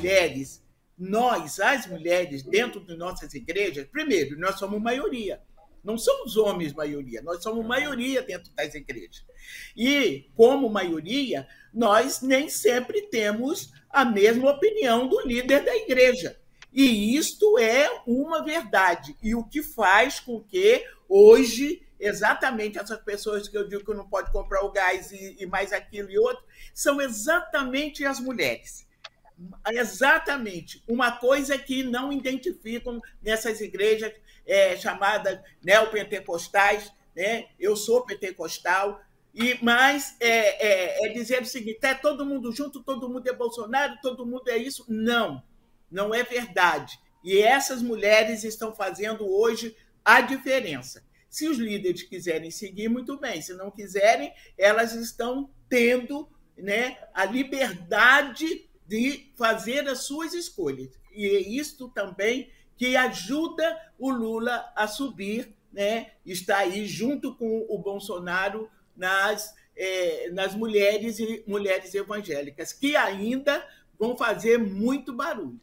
mulheres, nós, as mulheres, dentro de nossas igrejas, primeiro, nós somos maioria. Não somos homens maioria, nós somos maioria dentro das igrejas. E, como maioria, nós nem sempre temos a mesma opinião do líder da igreja. E isto é uma verdade. E o que faz com que hoje exatamente essas pessoas que eu digo que não pode comprar o gás e, e mais aquilo e outro, são exatamente as mulheres. Exatamente. Uma coisa que não identificam nessas igrejas é, chamadas neopentecostais, né? eu sou pentecostal, e mas é, é, é, dizer o seguinte: é todo mundo junto, todo mundo é Bolsonaro, todo mundo é isso. Não, não é verdade. E essas mulheres estão fazendo hoje a diferença. Se os líderes quiserem seguir, muito bem. Se não quiserem, elas estão tendo né, a liberdade de fazer as suas escolhas. E é isto também que ajuda o Lula a subir, né? está aí junto com o Bolsonaro nas, é, nas mulheres e mulheres evangélicas, que ainda vão fazer muito barulho.